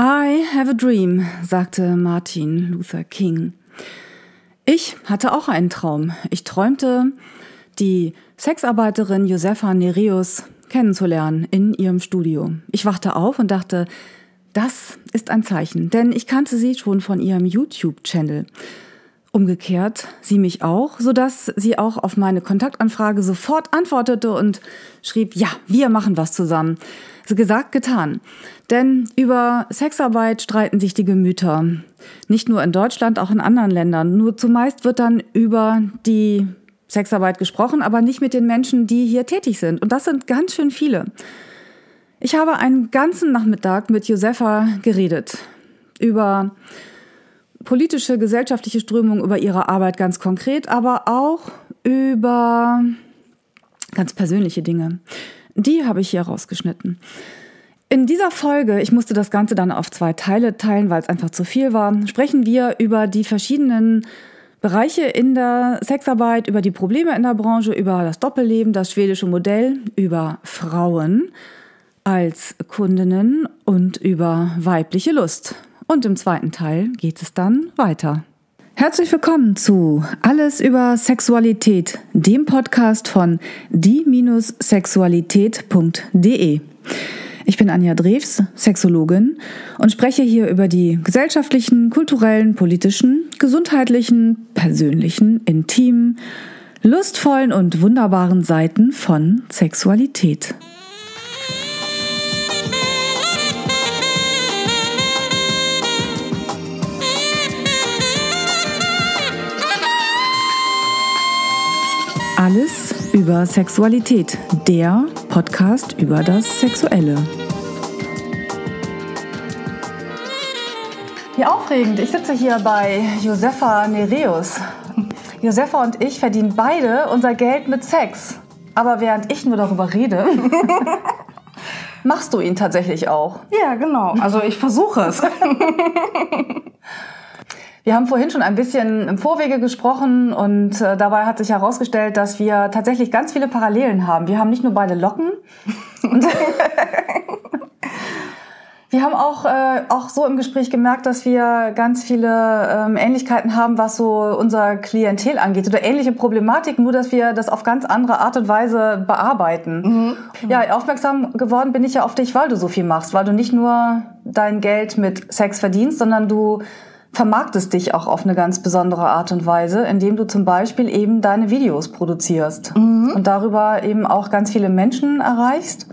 I have a dream, sagte Martin Luther King. Ich hatte auch einen Traum. Ich träumte, die Sexarbeiterin Josefa Nereus kennenzulernen in ihrem Studio. Ich wachte auf und dachte, das ist ein Zeichen, denn ich kannte sie schon von ihrem YouTube-Channel. Umgekehrt sie mich auch, sodass sie auch auf meine Kontaktanfrage sofort antwortete und schrieb, ja, wir machen was zusammen. So gesagt, getan. Denn über Sexarbeit streiten sich die Gemüter. Nicht nur in Deutschland, auch in anderen Ländern. Nur zumeist wird dann über die Sexarbeit gesprochen, aber nicht mit den Menschen, die hier tätig sind. Und das sind ganz schön viele. Ich habe einen ganzen Nachmittag mit Josefa geredet über politische, gesellschaftliche Strömungen, über ihre Arbeit ganz konkret, aber auch über ganz persönliche Dinge. Die habe ich hier rausgeschnitten. In dieser Folge, ich musste das Ganze dann auf zwei Teile teilen, weil es einfach zu viel war, sprechen wir über die verschiedenen Bereiche in der Sexarbeit, über die Probleme in der Branche, über das Doppelleben, das schwedische Modell, über Frauen als Kundinnen und über weibliche Lust. Und im zweiten Teil geht es dann weiter. Herzlich willkommen zu Alles über Sexualität, dem Podcast von die-sexualität.de. Ich bin Anja Drews, Sexologin und spreche hier über die gesellschaftlichen, kulturellen, politischen, gesundheitlichen, persönlichen, intimen, lustvollen und wunderbaren Seiten von Sexualität. Alles über Sexualität, der Podcast über das Sexuelle. Wie aufregend. Ich sitze hier bei Josefa Nereus. Josefa und ich verdienen beide unser Geld mit Sex. Aber während ich nur darüber rede, machst du ihn tatsächlich auch. Ja, genau. Also ich versuche es. Wir haben vorhin schon ein bisschen im Vorwege gesprochen und äh, dabei hat sich herausgestellt, dass wir tatsächlich ganz viele Parallelen haben. Wir haben nicht nur beide Locken. wir haben auch, äh, auch so im Gespräch gemerkt, dass wir ganz viele ähm, Ähnlichkeiten haben, was so unser Klientel angeht oder ähnliche Problematiken, nur dass wir das auf ganz andere Art und Weise bearbeiten. Mhm. Ja, aufmerksam geworden bin ich ja auf dich, weil du so viel machst, weil du nicht nur dein Geld mit Sex verdienst, sondern du vermarktest dich auch auf eine ganz besondere Art und Weise, indem du zum Beispiel eben deine Videos produzierst mhm. und darüber eben auch ganz viele Menschen erreichst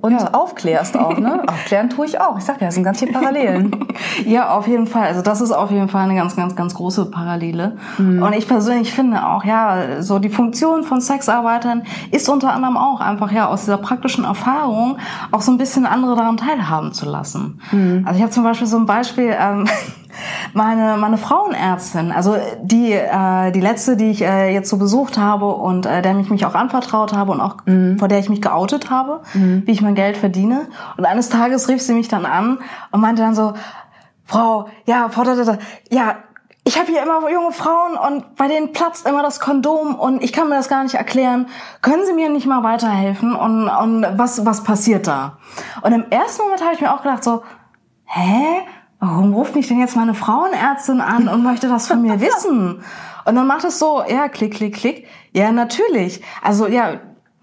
und ja. aufklärst auch, ne? Aufklären tue ich auch. Ich sag ja, es sind ganz viele Parallelen. ja, auf jeden Fall. Also das ist auf jeden Fall eine ganz, ganz, ganz große Parallele. Mhm. Und ich persönlich finde auch, ja, so die Funktion von Sexarbeitern ist unter anderem auch einfach ja aus dieser praktischen Erfahrung auch so ein bisschen andere daran teilhaben zu lassen. Mhm. Also ich habe zum Beispiel so ein Beispiel. Ähm, meine, meine Frauenärztin, also die, äh, die letzte, die ich äh, jetzt so besucht habe und äh, der ich mich auch anvertraut habe und auch mhm. vor der ich mich geoutet habe, mhm. wie ich mein Geld verdiene. Und eines Tages rief sie mich dann an und meinte dann so, Frau, ja, Frau, da, da, da, ja, ich habe hier immer junge Frauen und bei denen platzt immer das Kondom und ich kann mir das gar nicht erklären. Können Sie mir nicht mal weiterhelfen und, und was, was passiert da? Und im ersten Moment habe ich mir auch gedacht so, hä? Warum ruft mich denn jetzt meine Frauenärztin an und möchte das von mir wissen? Und dann macht es so, ja, klick, klick, klick. Ja, natürlich. Also ja,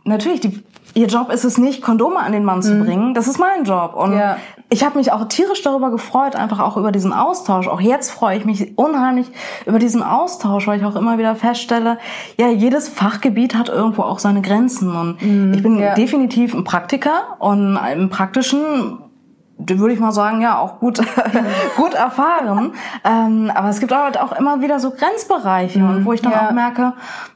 natürlich, die, ihr Job ist es nicht, Kondome an den Mann zu mhm. bringen. Das ist mein Job. Und ja. ich habe mich auch tierisch darüber gefreut, einfach auch über diesen Austausch. Auch jetzt freue ich mich unheimlich über diesen Austausch, weil ich auch immer wieder feststelle, ja, jedes Fachgebiet hat irgendwo auch seine Grenzen. Und mhm. ich bin ja. definitiv ein Praktiker und im Praktischen würde ich mal sagen, ja, auch gut, gut erfahren. Ähm, aber es gibt halt auch immer wieder so Grenzbereiche, mhm, wo ich dann ja. auch merke,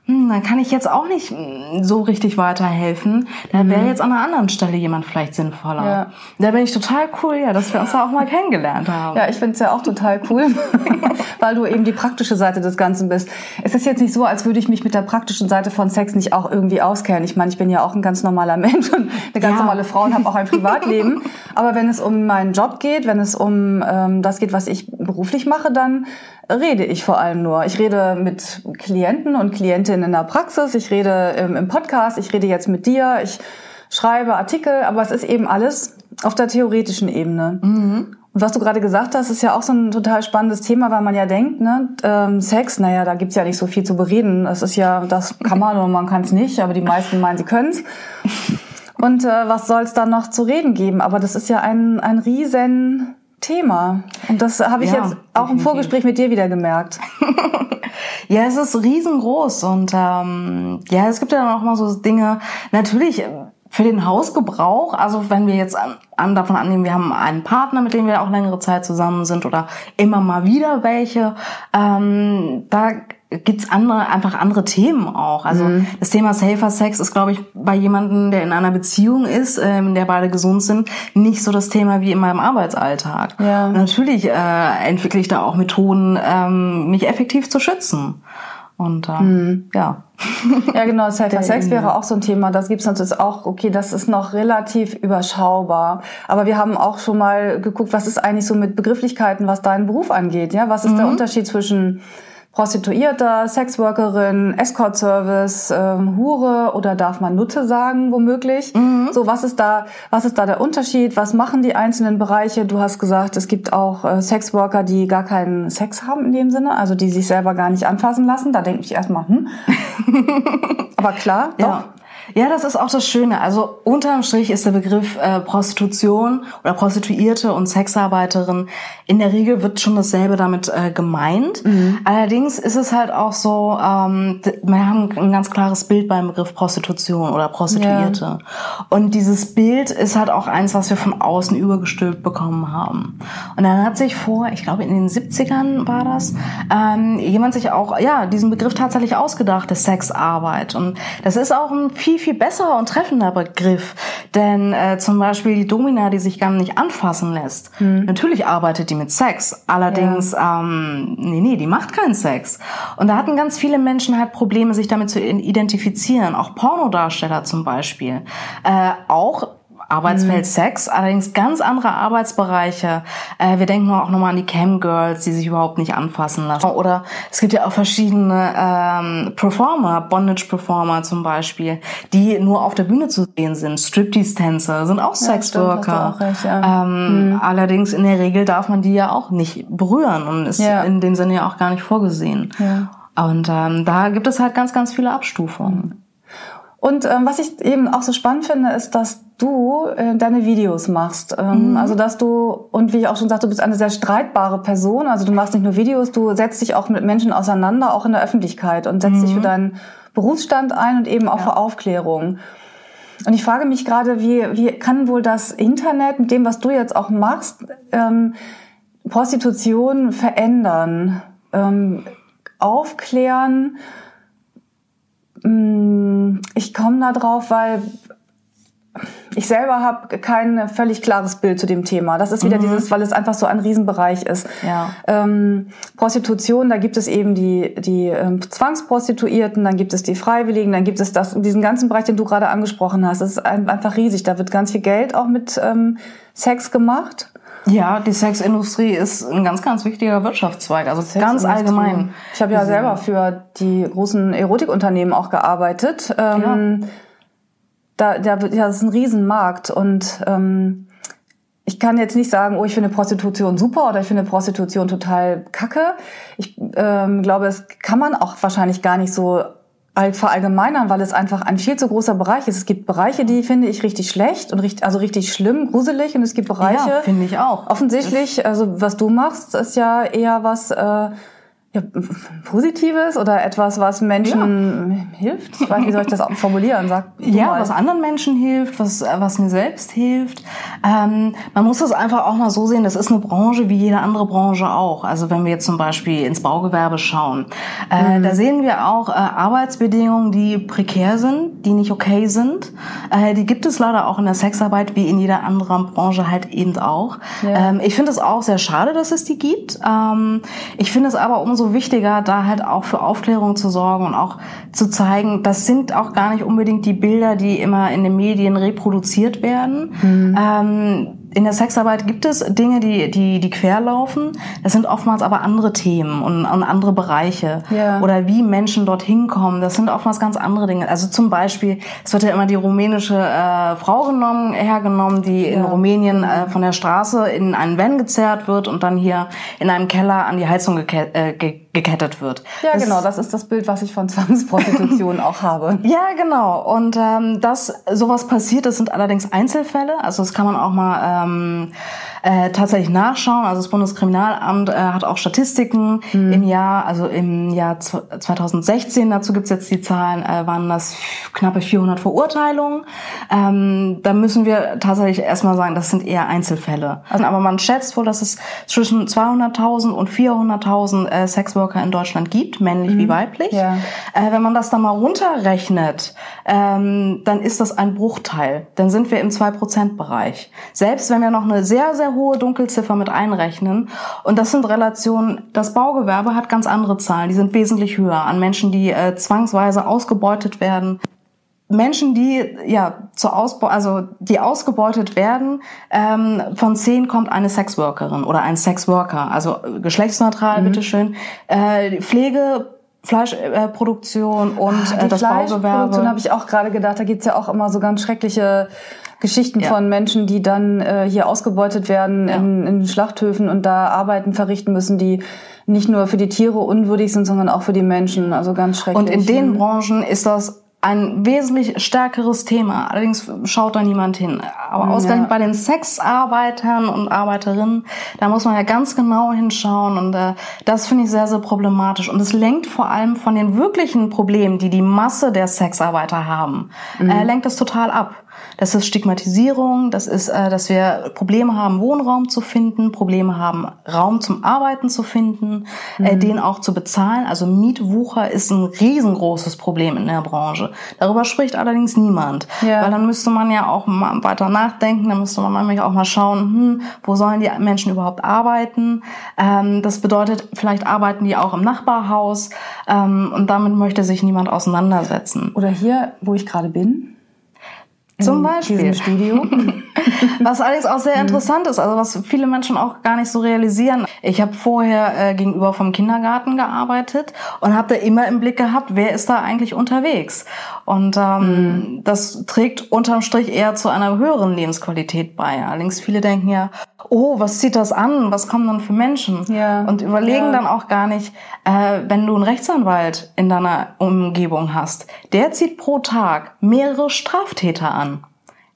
hm, dann kann ich jetzt auch nicht hm, so richtig weiterhelfen. Da wäre mhm. jetzt an einer anderen Stelle jemand vielleicht sinnvoller. Ja. Da bin ich total cool, ja, dass wir uns da auch mal kennengelernt haben. Ja, ich finde es ja auch total cool, weil du eben die praktische Seite des Ganzen bist. Es ist jetzt nicht so, als würde ich mich mit der praktischen Seite von Sex nicht auch irgendwie auskennen. Ich meine, ich bin ja auch ein ganz normaler Mensch und eine ganz ja. normale Frau und habe auch ein Privatleben. Aber wenn es um meinen Job geht, wenn es um ähm, das geht, was ich beruflich mache, dann rede ich vor allem nur. Ich rede mit Klienten und Klientinnen in der Praxis, ich rede ähm, im Podcast, ich rede jetzt mit dir, ich schreibe Artikel, aber es ist eben alles auf der theoretischen Ebene. Mhm. Und Und was du gerade gesagt hast, ist ja auch so ein total spannendes Thema, weil man ja denkt, ne, ähm, Sex, naja, da gibt's ja nicht so viel zu bereden. Das ist ja, das kann man oder man kann es nicht, aber die meisten meinen, sie können's. Und äh, was soll es dann noch zu reden geben? Aber das ist ja ein, ein riesen Thema. Und das habe ich ja, jetzt auch definitiv. im Vorgespräch mit dir wieder gemerkt. ja, es ist riesengroß und ähm, ja, es gibt ja dann auch mal so Dinge. Natürlich für den Hausgebrauch, also wenn wir jetzt an, an, davon annehmen, wir haben einen Partner, mit dem wir auch längere Zeit zusammen sind oder immer mal wieder welche, ähm, da gibt's andere, einfach andere Themen auch. Also mhm. das Thema Safer Sex ist, glaube ich, bei jemandem, der in einer Beziehung ist, ähm, in der beide gesund sind, nicht so das Thema wie in meinem Arbeitsalltag. Ja. Und natürlich äh, entwickle ich da auch Methoden, ähm, mich effektiv zu schützen. Und ähm, mhm. ja. Ja, genau, Safer Sex wäre auch so ein Thema. Das gibt's natürlich auch, okay, das ist noch relativ überschaubar. Aber wir haben auch schon mal geguckt, was ist eigentlich so mit Begrifflichkeiten, was deinen Beruf angeht. Ja, was ist mhm. der Unterschied zwischen Prostituierter, Sexworkerin, Escort-Service, ähm, Hure oder darf man Nutte sagen, womöglich? Mhm. So, was ist da, was ist da der Unterschied? Was machen die einzelnen Bereiche? Du hast gesagt, es gibt auch äh, Sexworker, die gar keinen Sex haben in dem Sinne, also die sich selber gar nicht anfassen lassen. Da denke ich erstmal, hm. Aber klar, doch. Ja. Ja, das ist auch das Schöne. Also unterm Strich ist der Begriff äh, Prostitution oder Prostituierte und Sexarbeiterin in der Regel wird schon dasselbe damit äh, gemeint. Mhm. Allerdings ist es halt auch so, ähm, wir haben ein ganz klares Bild beim Begriff Prostitution oder Prostituierte. Ja. Und dieses Bild ist halt auch eins, was wir von außen übergestülpt bekommen haben. Und dann hat sich vor, ich glaube in den 70ern war das, ähm, jemand sich auch, ja, diesen Begriff tatsächlich ausgedacht, der Sexarbeit. Und das ist auch ein viel, viel besserer und treffender Begriff. Denn äh, zum Beispiel die Domina, die sich gar nicht anfassen lässt. Mhm. Natürlich arbeitet die mit Sex. Allerdings, ja. ähm, nee, nee, die macht keinen Sex. Und da hatten ganz viele Menschen halt Probleme, sich damit zu identifizieren. Auch Pornodarsteller zum Beispiel. Äh, auch Arbeitsfeld mhm. Sex, allerdings ganz andere Arbeitsbereiche. Äh, wir denken auch nochmal an die Cam Girls, die sich überhaupt nicht anfassen lassen. Oder es gibt ja auch verschiedene ähm, Performer, Bondage Performer zum Beispiel, die nur auf der Bühne zu sehen sind. Striptease-Tänzer sind auch ja, Sexworker. Auch recht, ja. ähm, mhm. Allerdings in der Regel darf man die ja auch nicht berühren und ist ja. in dem Sinne ja auch gar nicht vorgesehen. Ja. Und ähm, da gibt es halt ganz, ganz viele Abstufungen. Und ähm, was ich eben auch so spannend finde, ist, dass du äh, deine Videos machst. Ähm, mhm. Also dass du, und wie ich auch schon sagte, du bist eine sehr streitbare Person. Also du machst nicht nur Videos, du setzt dich auch mit Menschen auseinander, auch in der Öffentlichkeit und setzt mhm. dich für deinen Berufsstand ein und eben auch ja. für Aufklärung. Und ich frage mich gerade, wie, wie kann wohl das Internet mit dem, was du jetzt auch machst, ähm, Prostitution verändern, ähm, aufklären? Mm, ich komme da drauf, weil ich selber habe kein völlig klares Bild zu dem Thema. Das ist wieder mhm. dieses, weil es einfach so ein Riesenbereich ist. Ja. Ähm, Prostitution, da gibt es eben die, die ähm, Zwangsprostituierten, dann gibt es die Freiwilligen, dann gibt es das, diesen ganzen Bereich, den du gerade angesprochen hast. Das ist ein, einfach riesig. Da wird ganz viel Geld auch mit ähm, Sex gemacht. Ja, die Sexindustrie ist ein ganz, ganz wichtiger Wirtschaftszweig, also ganz allgemein. Ich habe ja selber für die großen Erotikunternehmen auch gearbeitet. Ähm, ja. Da, da, das ist ein Riesenmarkt und ähm, ich kann jetzt nicht sagen, oh, ich finde Prostitution super oder ich finde Prostitution total kacke. Ich ähm, glaube, es kann man auch wahrscheinlich gar nicht so verallgemeinern, weil es einfach ein viel zu großer Bereich ist. Es gibt Bereiche, die finde ich richtig schlecht und richtig, also richtig schlimm, gruselig und es gibt Bereiche, ja, finde ich auch. Offensichtlich, also was du machst, ist ja eher was äh, ja, Positives oder etwas, was Menschen ja. hilft? Ich weiß, wie soll ich das formulieren? Sag ja, mal. was anderen Menschen hilft, was, was mir selbst hilft. Ähm, man muss das einfach auch mal so sehen, das ist eine Branche wie jede andere Branche auch. Also wenn wir jetzt zum Beispiel ins Baugewerbe schauen, äh, mhm. da sehen wir auch äh, Arbeitsbedingungen, die prekär sind, die nicht okay sind. Äh, die gibt es leider auch in der Sexarbeit wie in jeder anderen Branche halt eben auch. Ja. Ähm, ich finde es auch sehr schade, dass es die gibt. Ähm, ich finde es aber umso umso wichtiger, da halt auch für Aufklärung zu sorgen und auch zu zeigen, das sind auch gar nicht unbedingt die Bilder, die immer in den Medien reproduziert werden. Mhm. Ähm, in der Sexarbeit gibt es Dinge, die, die, die querlaufen. Das sind oftmals aber andere Themen und, und andere Bereiche. Ja. Oder wie Menschen dorthin kommen. Das sind oftmals ganz andere Dinge. Also zum Beispiel, es wird ja immer die rumänische äh, Frau genommen, hergenommen, die in Rumänien äh, von der Straße in einen Van gezerrt wird und dann hier in einem Keller an die Heizung geke äh, ge gekettet wird. Ja, das, genau, das ist das Bild, was ich von Zwangsprostitution auch habe. Ja, genau. Und ähm, dass sowas passiert, das sind allerdings Einzelfälle. Also das kann man auch mal ähm, äh, tatsächlich nachschauen. Also das Bundeskriminalamt äh, hat auch Statistiken Mhm. im Jahr, also im Jahr zw- 2016, dazu gibt's jetzt die Zahlen, äh, waren das knappe 400 Verurteilungen. Ähm, da müssen wir tatsächlich erstmal sagen, das sind eher Einzelfälle. Also, aber man schätzt wohl, dass es zwischen 200.000 und 400.000 äh, Sexworker in Deutschland gibt, männlich wie weiblich. Mhm. Ja. Äh, wenn man das dann mal runterrechnet, ähm, dann ist das ein Bruchteil. Dann sind wir im 2%-Bereich. Selbst wenn wir noch eine sehr, sehr hohe Dunkelziffer mit einrechnen, und das sind Relationen, das Baugewerbe hat ganz andere Zahlen, die sind wesentlich höher an Menschen, die äh, zwangsweise ausgebeutet werden. Menschen, die ja zur Ausbau, also die ausgebeutet werden, ähm, von zehn kommt eine Sexworkerin oder ein Sexworker, also äh, geschlechtsneutral, bitteschön. Äh, Pflege, Fleischproduktion und Ah, äh, das Fleischproduktion Baugewerbe. habe ich auch gerade gedacht. Da gibt's ja auch immer so ganz schreckliche Geschichten Ja. von Menschen, die dann äh, hier ausgebeutet werden Ja. in, in Schlachthöfen und da Arbeiten verrichten müssen, die nicht nur für die Tiere unwürdig sind, sondern auch für die Menschen. Also ganz schrecklich. Und in den Branchen ist das ein wesentlich stärkeres Thema. Allerdings schaut da niemand hin. Aber ausgerechnet bei den Sexarbeitern und Arbeiterinnen, da muss man ja ganz genau hinschauen. Und äh, das finde ich sehr, sehr problematisch. Und es lenkt vor allem von den wirklichen Problemen, die die Masse der Sexarbeiter haben, äh, lenkt es total ab. Das ist Stigmatisierung, das ist, äh, dass wir Probleme haben, Wohnraum zu finden, Probleme haben, Raum zum Arbeiten zu finden, äh, den auch zu bezahlen. Also Mietwucher ist ein riesengroßes Problem in der Branche. Darüber spricht allerdings niemand. Ja. Weil dann müsste man ja auch mal weiter nachdenken, dann müsste man nämlich auch mal schauen, hm, wo sollen die Menschen überhaupt arbeiten. Ähm, das bedeutet, vielleicht arbeiten die auch im Nachbarhaus ähm, und damit möchte sich niemand auseinandersetzen. Oder hier, wo ich gerade bin. Zum Beispiel. diesem Studio. Was allerdings auch sehr interessant ist, also was viele Menschen auch gar nicht so realisieren. Ich habe vorher äh, gegenüber vom Kindergarten gearbeitet und habe da immer im Blick gehabt, wer ist da eigentlich unterwegs. Und ähm, das trägt unterm Strich eher zu einer höheren Lebensqualität bei. Allerdings viele denken ja, oh, was zieht das an? Was kommen dann für Menschen? Ja. Und überlegen Ja. dann auch gar nicht, äh, wenn du einen Rechtsanwalt in deiner Umgebung hast, der zieht pro Tag mehrere Straftäter an.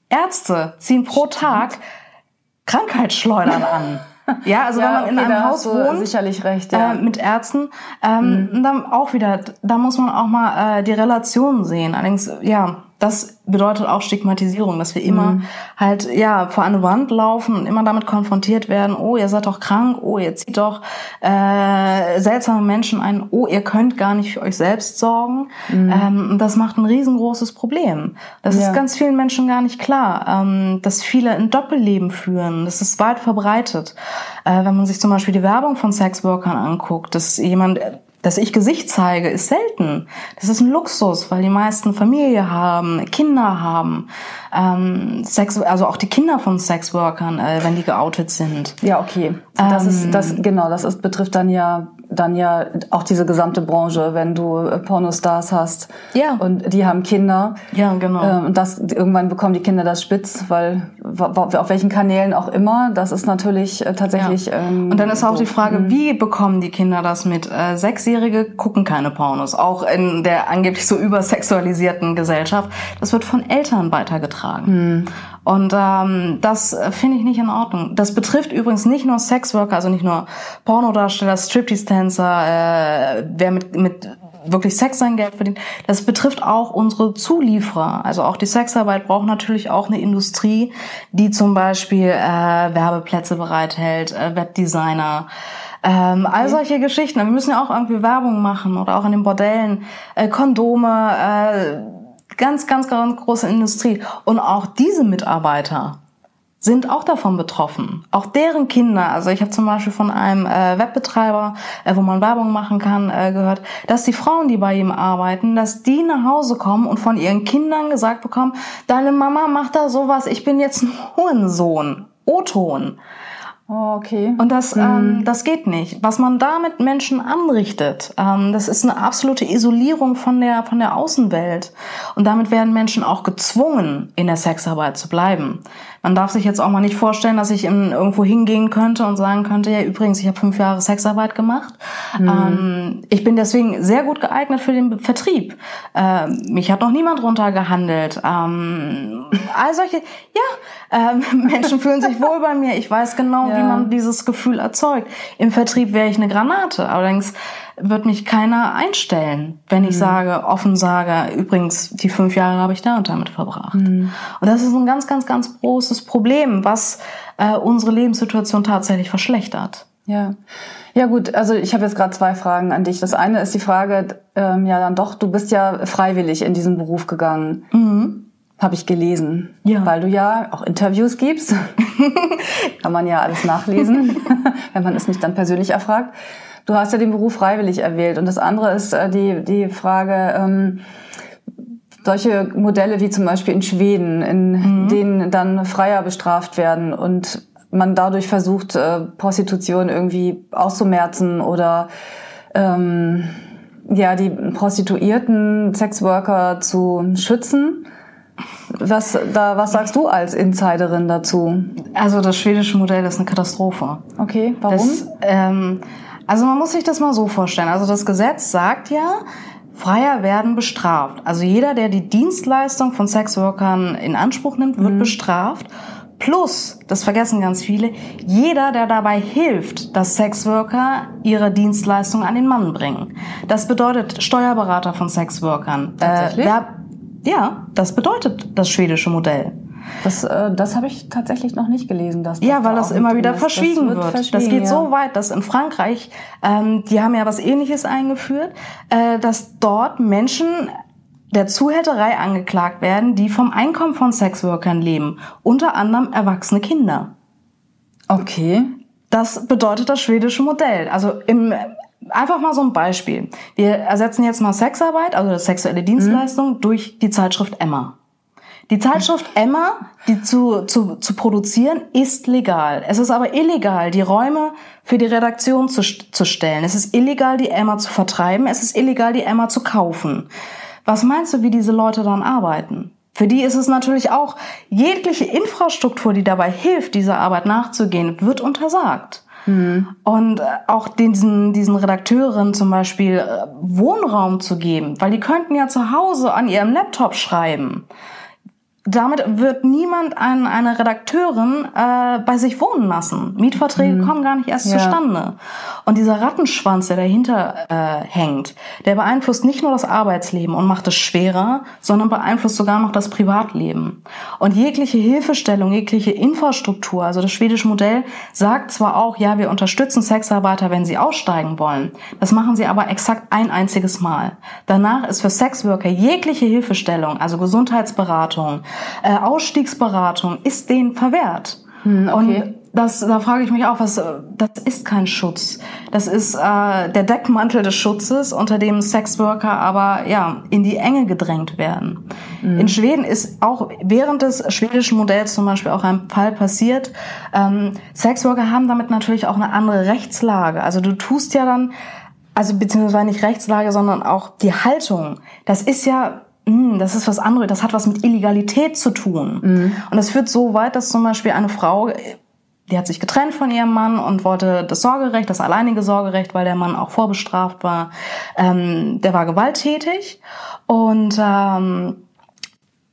Ärzte ziehen pro Tag Krankheitsschleudern an. Ja, also wenn man in okay, einem da Haus wohnt, sicherlich recht. Ja. äh, mit Ärzten, ähm, dann auch wieder, da muss man auch mal äh, die Relationen sehen. Allerdings, ja, das bedeutet auch Stigmatisierung, dass wir immer halt ja vor eine Wand laufen und immer damit konfrontiert werden, oh, ihr seid doch krank, oh, ihr zieht doch äh, seltsame Menschen ein, oh, ihr könnt gar nicht für euch selbst sorgen. Ähm, und das macht ein riesengroßes Problem. Das Ja. ist ganz vielen Menschen gar nicht klar, ähm, dass viele ein Doppelleben führen. Das ist weit verbreitet. Äh, wenn man sich zum Beispiel die Werbung von Sexworkern anguckt, dass jemand dass ich Gesicht zeige, ist selten. Das ist ein Luxus, weil die meisten Familie haben, Kinder haben. Ähm, Sex, also auch die Kinder von Sexworkern, äh, wenn die geoutet sind. Ja, okay. Das ist das genau, das ist betrifft dann ja dann ja auch diese gesamte Branche, wenn du äh, Pornostars hast Ja. und die haben Kinder. Ja, genau. Ähm, Und das irgendwann bekommen die Kinder das spitz, weil auf welchen Kanälen auch immer, das ist natürlich äh, tatsächlich. Ja. Ähm, Und dann ist auch so. die Frage, wie bekommen die Kinder das mit? Äh, Sechsjährige gucken keine Pornos, auch in der angeblich so übersexualisierten Gesellschaft. Das wird von Eltern weitergetragen. Und ähm, das finde ich nicht in Ordnung. Das betrifft übrigens nicht nur Sexworker, also nicht nur Pornodarsteller, Striptease-Tänzer, äh, wer mit, mit wirklich Sex sein Geld verdient. Das betrifft auch unsere Zulieferer. Also auch die Sexarbeit braucht natürlich auch eine Industrie, die zum Beispiel äh, Werbeplätze bereithält, äh, Webdesigner, ähm, all solche Geschichten. Wir müssen ja auch irgendwie Werbung machen oder auch in den Bordellen, äh, Kondome, äh, ganz, ganz, ganz große Industrie. Und auch diese Mitarbeiter sind auch davon betroffen. Auch deren Kinder, also ich habe zum Beispiel von einem äh, Webbetreiber, äh, wo man Werbung machen kann, äh, gehört, dass die Frauen, die bei ihm arbeiten, dass die nach Hause kommen und von ihren Kindern gesagt bekommen, deine Mama macht da sowas, ich bin jetzt ein Hohensohn. O-Ton. Oh, okay. Und das, ähm, das geht nicht. Was man da mit Menschen anrichtet, ähm, das ist eine absolute Isolierung von der, von der Außenwelt. Und damit werden Menschen auch gezwungen, in der Sexarbeit zu bleiben. Man darf sich jetzt auch mal nicht vorstellen, dass ich in, irgendwo hingehen könnte und sagen könnte, ja übrigens, ich habe fünf Jahre Sexarbeit gemacht. Mhm. Ähm, ich bin deswegen sehr gut geeignet für den Vertrieb. Ähm, mich hat noch niemand runtergehandelt. Ähm, all solche, ja, ähm, Menschen fühlen sich wohl bei mir. Ich weiß genau, ja. wie man dieses Gefühl erzeugt. Im Vertrieb wäre ich eine Granate. Allerdings wird mich keiner einstellen, wenn ich mhm. sage, offen sage, übrigens, die fünf Jahre habe ich da und damit verbracht. Mhm. Und das ist ein ganz, ganz, ganz großes Problem, was äh, unsere Lebenssituation tatsächlich verschlechtert. Ja. Ja gut, also ich habe jetzt gerade zwei Fragen an dich. Das eine ist die Frage, ähm, ja dann doch, du bist ja freiwillig in diesen Beruf gegangen. Mhm. Habe ich gelesen. Ja. Weil du ja auch Interviews gibst. Kann man ja alles nachlesen, wenn man es nicht dann persönlich erfragt. Du hast ja den Beruf freiwillig erwählt. Und das andere ist äh, die, die Frage, ähm, solche Modelle wie zum Beispiel in Schweden, in mhm. denen dann Freier bestraft werden und man dadurch versucht, äh, Prostitution irgendwie auszumerzen oder ähm, ja, die Prostituierten, Sexworker zu schützen. Was, da, was sagst du als Insiderin dazu? Also das schwedische Modell ist eine Katastrophe. Okay, warum? Das, ähm, also man muss sich das mal so vorstellen. Also das Gesetz sagt ja, Freier werden bestraft. Also jeder, der die Dienstleistung von Sexworkern in Anspruch nimmt, wird mhm. bestraft. Plus, das vergessen ganz viele, jeder, der dabei hilft, dass Sexworker ihre Dienstleistung an den Mann bringen. Das bedeutet Steuerberater von Sexworkern. Tatsächlich? Äh, wer, ja, das bedeutet das schwedische Modell. Das, äh, das habe ich tatsächlich noch nicht gelesen. Dass das ja, weil das immer wieder verschwiegen das wird. Verschwiegen, das geht ja. so weit, dass in Frankreich, ähm, die haben ja was Ähnliches eingeführt, äh, dass dort Menschen der Zuhälterei angeklagt werden, die vom Einkommen von Sexworkern leben, unter anderem erwachsene Kinder. Okay. Das bedeutet das schwedische Modell. Also im Einfach mal so ein Beispiel. Wir ersetzen jetzt mal Sexarbeit, also sexuelle Dienstleistung, mhm. durch die Zeitschrift Emma. Die Zeitschrift Emma, die zu, zu, zu produzieren, ist legal. Es ist aber illegal, die Räume für die Redaktion zu, zu stellen. Es ist illegal, die Emma zu vertreiben. Es ist illegal, die Emma zu kaufen. Was meinst du, wie diese Leute dann arbeiten? Für die ist es natürlich auch, jegliche Infrastruktur, die dabei hilft, dieser Arbeit nachzugehen, wird untersagt. Mhm. Und äh, auch diesen, diesen Redakteuren zum Beispiel äh, Wohnraum zu geben, weil die könnten ja zu Hause an ihrem Laptop schreiben damit wird niemand ein, eine Redakteurin äh, bei sich wohnen lassen. Mietverträge mhm. kommen gar nicht erst ja. zustande. Und dieser Rattenschwanz, der dahinter äh, hängt, der beeinflusst nicht nur das Arbeitsleben und macht es schwerer, sondern beeinflusst sogar noch das Privatleben. Und jegliche Hilfestellung, jegliche Infrastruktur, also das schwedische Modell, sagt zwar auch, ja, wir unterstützen Sexarbeiter, wenn sie aussteigen wollen. Das machen sie aber exakt ein einziges Mal. Danach ist für Sexworker jegliche Hilfestellung, also Gesundheitsberatung, äh, Ausstiegsberatung ist denen verwehrt. Hm, okay. Und das, da frage ich mich auch, was, das ist kein Schutz. Das ist äh, der Deckmantel des Schutzes, unter dem Sexworker aber ja in die Enge gedrängt werden. Mhm. In Schweden ist auch während des schwedischen Modells zum Beispiel auch ein Fall passiert. Ähm, Sexworker haben damit natürlich auch eine andere Rechtslage. Also du tust ja dann, also beziehungsweise nicht Rechtslage, sondern auch die Haltung. Das ist ja hm, das ist was anderes, das hat was mit Illegalität zu tun. Mhm. Und das führt so weit, dass zum Beispiel eine Frau, die hat sich getrennt von ihrem Mann und wollte das Sorgerecht, das alleinige Sorgerecht, weil der Mann auch vorbestraft war, ähm, der war gewalttätig. Und ähm,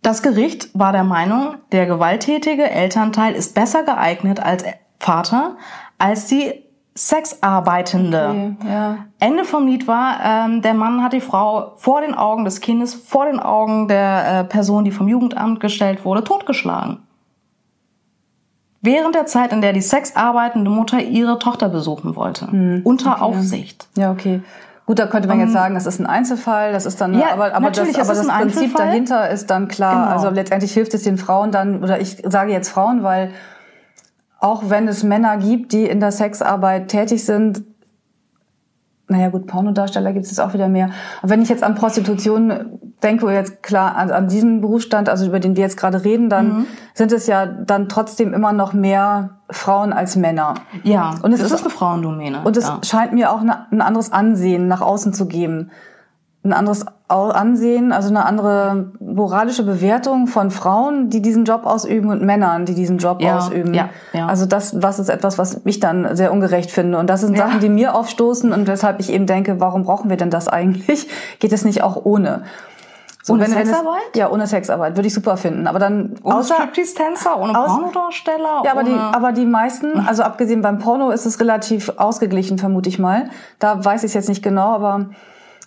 das Gericht war der Meinung, der gewalttätige Elternteil ist besser geeignet als Vater als die Sexarbeitende. Okay, ja. Ende vom Lied war, ähm, der Mann hat die Frau vor den Augen des Kindes, vor den Augen der äh, Person, die vom Jugendamt gestellt wurde, totgeschlagen. Während der Zeit, in der die sexarbeitende Mutter ihre Tochter besuchen wollte. Hm, unter okay, Aufsicht. Ja, okay. Gut, da könnte man jetzt ähm, sagen, das ist ein Einzelfall, das ist dann, ja, aber, aber das, aber das Prinzip dahinter ist dann klar. Genau. Also letztendlich hilft es den Frauen dann, oder ich sage jetzt Frauen, weil auch wenn es Männer gibt, die in der Sexarbeit tätig sind, naja gut, Pornodarsteller gibt es jetzt auch wieder mehr. Aber wenn ich jetzt an Prostitution denke, jetzt klar an, an diesen Berufsstand, also über den wir jetzt gerade reden, dann mhm. sind es ja dann trotzdem immer noch mehr Frauen als Männer. Ja, und es ist, ist eine Frauendomäne. Und es ja. scheint mir auch eine, ein anderes Ansehen nach außen zu geben ein anderes Ansehen, also eine andere moralische Bewertung von Frauen, die diesen Job ausüben und Männern, die diesen Job ja, ausüben. Ja, ja. Also das, was ist etwas, was ich dann sehr ungerecht finde. Und das sind ja. Sachen, die mir aufstoßen und weshalb ich eben denke, warum brauchen wir denn das eigentlich? Geht es nicht auch ohne? So, ohne Sexarbeit? Es, ja, ohne Sexarbeit würde ich super finden. Aber dann ohne außer Striptease-Tänzer, ohne Pornodarsteller. Ja, aber die, aber die meisten, also abgesehen beim Porno ist es relativ ausgeglichen, vermute ich mal. Da weiß ich es jetzt nicht genau, aber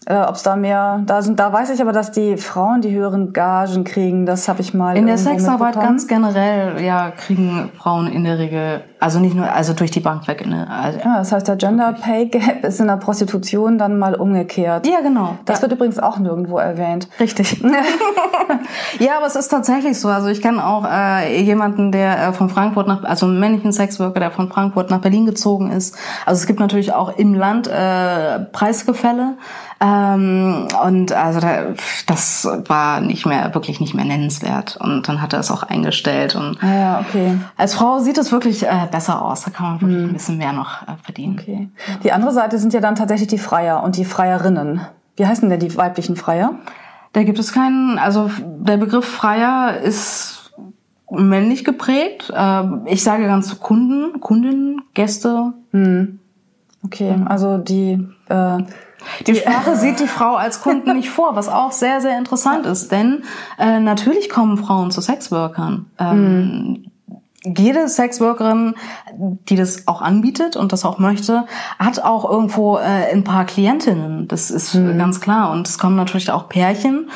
äh, Ob es da mehr, da sind, da weiß ich aber, dass die Frauen die höheren Gagen kriegen. Das habe ich mal. In der Sexarbeit ganz generell, ja, kriegen Frauen in der Regel, also nicht nur, also durch die Bank weg. Ne? Also, ja, das heißt, der Gender Pay Gap ist in der Prostitution dann mal umgekehrt. Ja, genau. Das ja. wird übrigens auch nirgendwo erwähnt. Richtig. ja, aber es ist tatsächlich so. Also ich kenne auch äh, jemanden, der äh, von Frankfurt nach, also einen männlichen Sexworker, der von Frankfurt nach Berlin gezogen ist. Also es gibt natürlich auch im Land äh, Preisgefälle. Ähm, und also da, das war nicht mehr, wirklich nicht mehr nennenswert. Und dann hat er es auch eingestellt. Und ah ja, okay. als Frau sieht es wirklich äh, besser aus. Da kann man wirklich hm. ein bisschen mehr noch äh, verdienen. Okay. Die andere Seite sind ja dann tatsächlich die Freier und die Freierinnen. Wie heißen denn die weiblichen Freier? Da gibt es keinen, also der Begriff Freier ist männlich geprägt. Ähm, ich sage ganz Kunden, Kundinnen, Gäste. Hm. Okay, also die äh, die Sprache sieht die Frau als Kunden nicht vor, was auch sehr, sehr interessant ist. Denn äh, natürlich kommen Frauen zu Sexworkern. Ähm, mhm. Jede Sexworkerin, die das auch anbietet und das auch möchte, hat auch irgendwo äh, ein paar Klientinnen. Das ist mhm. ganz klar. Und es kommen natürlich auch Pärchen.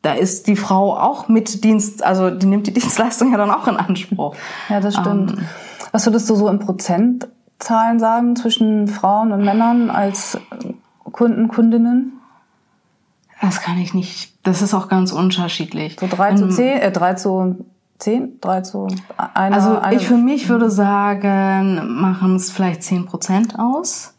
Da ist die Frau auch mit Dienst, also die nimmt die Dienstleistung ja dann auch in Anspruch. Ja, das stimmt. Ähm, Was würdest du so in Prozentzahlen sagen zwischen Frauen und Männern als Kunden, Kundinnen? Das kann ich nicht. Das ist auch ganz unterschiedlich. So drei zu zehn, äh, drei zu zehn, drei zu einer. Also ich für mich würde sagen, machen es vielleicht zehn Prozent aus.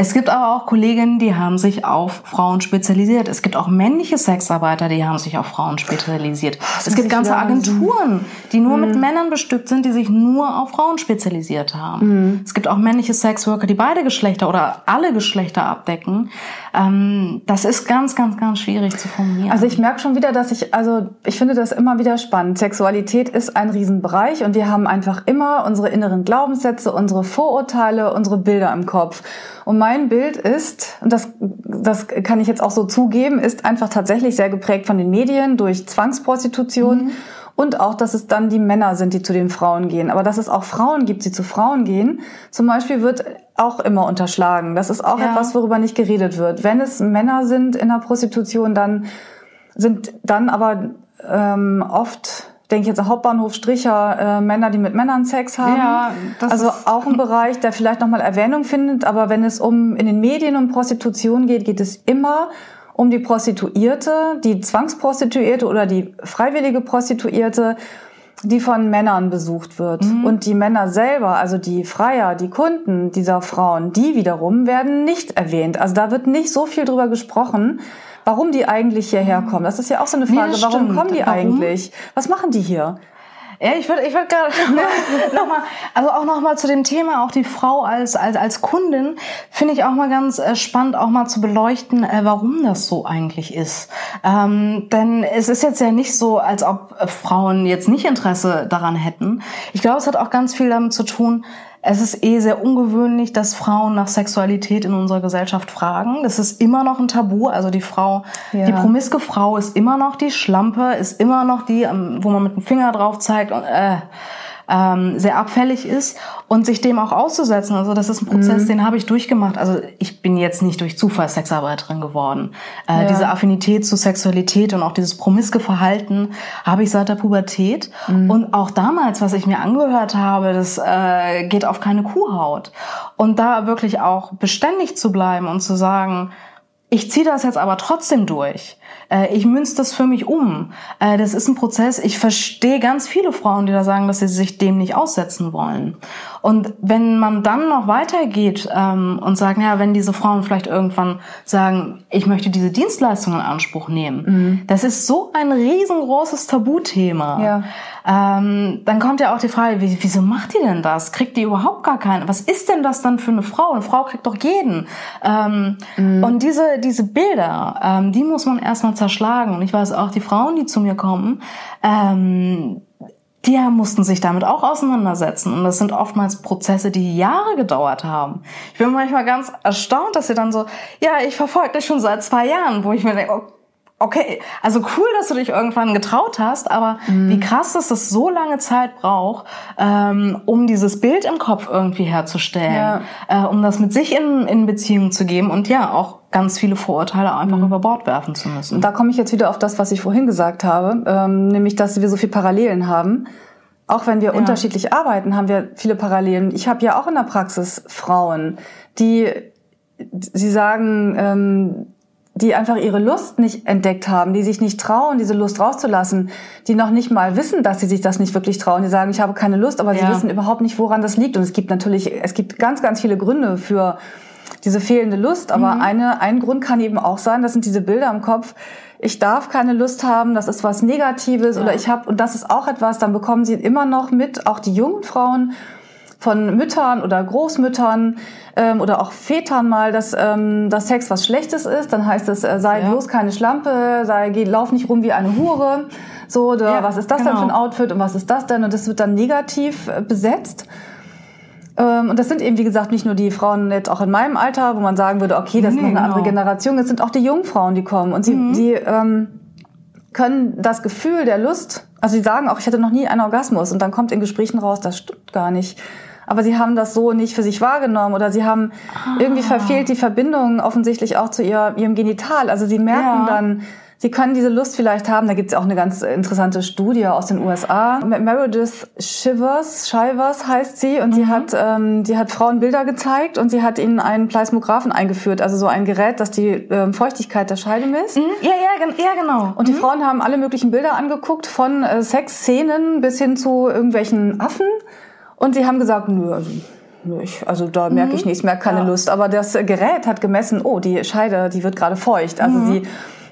Es gibt aber auch Kolleginnen, die haben sich auf Frauen spezialisiert. Es gibt auch männliche Sexarbeiter, die haben sich auf Frauen spezialisiert. Das es gibt ganze Agenturen, die nur mhm. mit Männern bestückt sind, die sich nur auf Frauen spezialisiert haben. Mhm. Es gibt auch männliche Sexworker, die beide Geschlechter oder alle Geschlechter abdecken. Ähm, das ist ganz, ganz, ganz schwierig zu formulieren. Also ich merke schon wieder, dass ich, also ich finde das immer wieder spannend. Sexualität ist ein Riesenbereich und wir haben einfach immer unsere inneren Glaubenssätze, unsere Vorurteile, unsere Bilder im Kopf. Und mein Bild ist, und das, das kann ich jetzt auch so zugeben, ist einfach tatsächlich sehr geprägt von den Medien durch Zwangsprostitution. Mhm. Und auch, dass es dann die Männer sind, die zu den Frauen gehen. Aber dass es auch Frauen gibt, die zu Frauen gehen, zum Beispiel wird auch immer unterschlagen. Das ist auch ja. etwas, worüber nicht geredet wird. Wenn es Männer sind in der Prostitution, dann sind dann aber ähm, oft denke ich jetzt Hauptbahnhof Stricher, äh, Männer, die mit Männern Sex haben. Ja, das also auch ein Bereich, der vielleicht nochmal Erwähnung findet, aber wenn es um in den Medien um Prostitution geht, geht es immer um die Prostituierte, die Zwangsprostituierte oder die freiwillige Prostituierte, die von Männern besucht wird. Mhm. Und die Männer selber, also die Freier, die Kunden dieser Frauen, die wiederum werden nicht erwähnt. Also da wird nicht so viel drüber gesprochen warum die eigentlich hierher kommen. Das ist ja auch so eine Frage. Nee, warum kommen die warum? eigentlich? Was machen die hier? Ja, ich würde ich würd gerade nochmal, also auch nochmal zu dem Thema, auch die Frau als, als, als Kundin, finde ich auch mal ganz äh, spannend, auch mal zu beleuchten, äh, warum das so eigentlich ist. Ähm, denn es ist jetzt ja nicht so, als ob Frauen jetzt nicht Interesse daran hätten. Ich glaube, es hat auch ganz viel damit zu tun, es ist eh sehr ungewöhnlich, dass Frauen nach Sexualität in unserer Gesellschaft fragen. Das ist immer noch ein Tabu. Also die Frau, ja. die promiske Frau ist immer noch die Schlampe, ist immer noch die, ähm, wo man mit dem Finger drauf zeigt und äh, ähm, sehr abfällig ist und sich dem auch auszusetzen. Also das ist ein Prozess, mhm. den habe ich durchgemacht. Also ich bin jetzt nicht durch Zufall Sexarbeiterin geworden. Äh, ja. Diese Affinität zu Sexualität und auch dieses promiske Verhalten habe ich seit der Pubertät. Mhm. Und auch damals, was ich mir angehört habe, das äh, geht auf keine Kuhhaut. Und da wirklich auch beständig zu bleiben und zu sagen, ich ziehe das jetzt aber trotzdem durch. Äh, ich münze das für mich um. Äh, das ist ein Prozess. Ich verstehe ganz viele Frauen, die da sagen, dass sie sich dem nicht aussetzen wollen. Und wenn man dann noch weitergeht ähm, und sagt, ja, wenn diese Frauen vielleicht irgendwann sagen, ich möchte diese Dienstleistung in Anspruch nehmen, mhm. das ist so ein riesengroßes Tabuthema. Ja. Ähm, dann kommt ja auch die Frage, wie, wieso macht die denn das? Kriegt die überhaupt gar keinen? Was ist denn das dann für eine Frau? Eine Frau kriegt doch jeden. Ähm, mhm. Und diese, diese Bilder, die muss man erstmal zerschlagen. Und ich weiß auch, die Frauen, die zu mir kommen, ähm, die mussten sich damit auch auseinandersetzen. Und das sind oftmals Prozesse, die Jahre gedauert haben. Ich bin manchmal ganz erstaunt, dass sie dann so, ja, ich verfolge dich schon seit zwei Jahren, wo ich mir denke, okay, also cool, dass du dich irgendwann getraut hast, aber mhm. wie krass, dass das so lange Zeit braucht, ähm, um dieses Bild im Kopf irgendwie herzustellen, ja. äh, um das mit sich in, in Beziehung zu geben und ja, auch ganz viele Vorurteile einfach mhm. über Bord werfen zu müssen. Und da komme ich jetzt wieder auf das, was ich vorhin gesagt habe, ähm, nämlich, dass wir so viele Parallelen haben. Auch wenn wir ja. unterschiedlich arbeiten, haben wir viele Parallelen. Ich habe ja auch in der Praxis Frauen, die, sie sagen, ähm, die einfach ihre Lust nicht entdeckt haben, die sich nicht trauen, diese Lust rauszulassen, die noch nicht mal wissen, dass sie sich das nicht wirklich trauen. Die sagen, ich habe keine Lust, aber ja. sie wissen überhaupt nicht, woran das liegt. Und es gibt natürlich, es gibt ganz, ganz viele Gründe für diese fehlende Lust. Aber mhm. eine, ein Grund kann eben auch sein, das sind diese Bilder im Kopf. Ich darf keine Lust haben, das ist was Negatives ja. oder ich habe, und das ist auch etwas, dann bekommen sie immer noch mit, auch die jungen Frauen, von Müttern oder Großmüttern ähm, oder auch Vätern mal, dass, ähm, dass Sex was Schlechtes ist. Dann heißt es, äh, sei ja. bloß keine Schlampe, sei, geh, lauf nicht rum wie eine Hure. So, oder ja, was ist das genau. denn für ein genau. Outfit und was ist das denn? Und das wird dann negativ äh, besetzt. Ähm, und das sind eben, wie gesagt, nicht nur die Frauen jetzt auch in meinem Alter, wo man sagen würde, okay, das nee, ist noch eine genau. andere Generation. Es sind auch die jungen Frauen, die kommen. Und sie, mhm. sie ähm, können das Gefühl der Lust, also sie sagen auch, ich hatte noch nie einen Orgasmus. Und dann kommt in Gesprächen raus, das stimmt gar nicht aber sie haben das so nicht für sich wahrgenommen oder sie haben ah. irgendwie verfehlt die Verbindung offensichtlich auch zu ihr, ihrem Genital. Also sie merken ja. dann, Sie können diese Lust vielleicht haben. Da gibt es auch eine ganz interessante Studie aus den USA. Meredith Shivers, Shivers heißt sie, und mhm. sie hat, ähm, die hat Frauen Bilder gezeigt und sie hat ihnen einen Pleismographen eingeführt, also so ein Gerät, das die ähm, Feuchtigkeit der Scheide misst. Mhm. Ja, ja, ja, genau. Und die mhm. Frauen haben alle möglichen Bilder angeguckt, von äh, Sexszenen bis hin zu irgendwelchen Affen. Und sie haben gesagt, nö, also, nö ich, also da merke ich mhm. nichts, merke keine ja. Lust. Aber das Gerät hat gemessen, oh, die Scheide, die wird gerade feucht. Also mhm. sie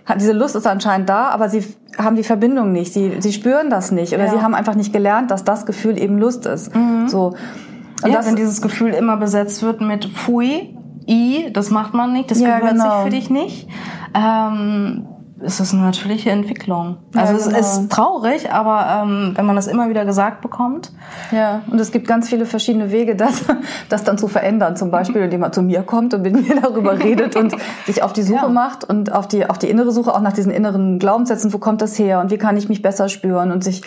hat, diese Lust ist anscheinend da, aber sie haben die Verbindung nicht. Sie, sie spüren das nicht. Oder ja. sie haben einfach nicht gelernt, dass das Gefühl eben Lust ist. Mhm. So. Und ja, das, wenn dieses Gefühl immer besetzt wird mit Pfui, I, das macht man nicht, das ja, gehört genau. sich für dich nicht. Ähm, ist das eine natürliche Entwicklung. Also ja, genau. es ist traurig, aber ähm, wenn man das immer wieder gesagt bekommt. Ja, und es gibt ganz viele verschiedene Wege, das, das dann zu verändern. Zum Beispiel, indem man zu mir kommt und mit mir darüber redet und sich auf die Suche ja. macht und auf die, auf die innere Suche, auch nach diesen inneren Glaubenssätzen, wo kommt das her und wie kann ich mich besser spüren und sich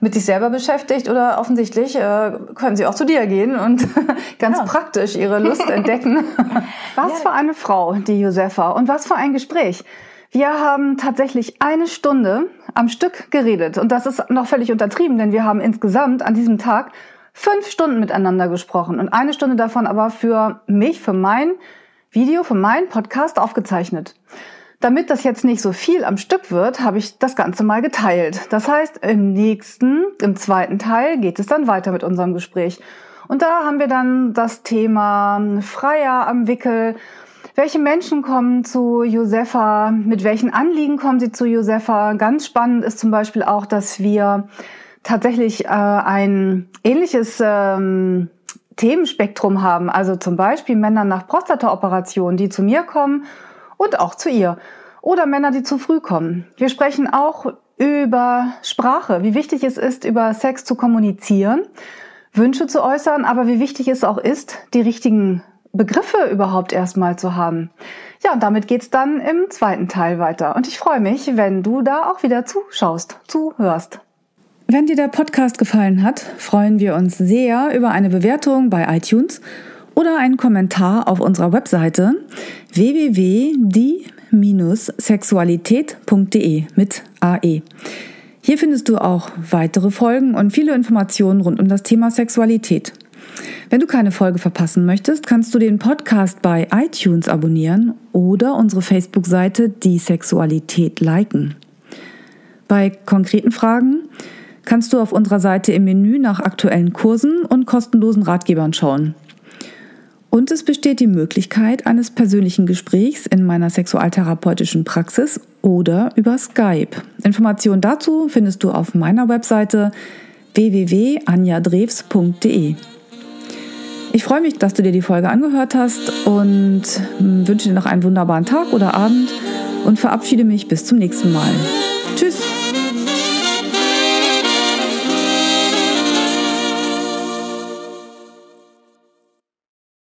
mit sich selber beschäftigt oder offensichtlich äh, können sie auch zu dir gehen und ganz ja. praktisch ihre Lust entdecken. Was für eine Frau, die Josefa, und was für ein Gespräch. Wir haben tatsächlich eine Stunde am Stück geredet. Und das ist noch völlig untertrieben, denn wir haben insgesamt an diesem Tag fünf Stunden miteinander gesprochen. Und eine Stunde davon aber für mich, für mein Video, für meinen Podcast aufgezeichnet. Damit das jetzt nicht so viel am Stück wird, habe ich das Ganze mal geteilt. Das heißt, im nächsten, im zweiten Teil geht es dann weiter mit unserem Gespräch. Und da haben wir dann das Thema Freier am Wickel, welche Menschen kommen zu Josefa? Mit welchen Anliegen kommen sie zu Josefa? Ganz spannend ist zum Beispiel auch, dass wir tatsächlich äh, ein ähnliches ähm, Themenspektrum haben. Also zum Beispiel Männer nach Prostataoperationen, die zu mir kommen und auch zu ihr. Oder Männer, die zu früh kommen. Wir sprechen auch über Sprache, wie wichtig es ist, über Sex zu kommunizieren, Wünsche zu äußern, aber wie wichtig es auch ist, die richtigen Begriffe überhaupt erstmal zu haben. Ja, und damit geht's dann im zweiten Teil weiter. Und ich freue mich, wenn du da auch wieder zuschaust, zuhörst. Wenn dir der Podcast gefallen hat, freuen wir uns sehr über eine Bewertung bei iTunes oder einen Kommentar auf unserer Webseite www.die-sexualität.de mit AE. Hier findest du auch weitere Folgen und viele Informationen rund um das Thema Sexualität. Wenn du keine Folge verpassen möchtest, kannst du den Podcast bei iTunes abonnieren oder unsere Facebook-Seite Die Sexualität liken. Bei konkreten Fragen kannst du auf unserer Seite im Menü nach aktuellen Kursen und kostenlosen Ratgebern schauen. Und es besteht die Möglichkeit eines persönlichen Gesprächs in meiner sexualtherapeutischen Praxis oder über Skype. Informationen dazu findest du auf meiner Webseite www.anjadrews.de. Ich freue mich, dass du dir die Folge angehört hast und wünsche dir noch einen wunderbaren Tag oder Abend und verabschiede mich bis zum nächsten Mal.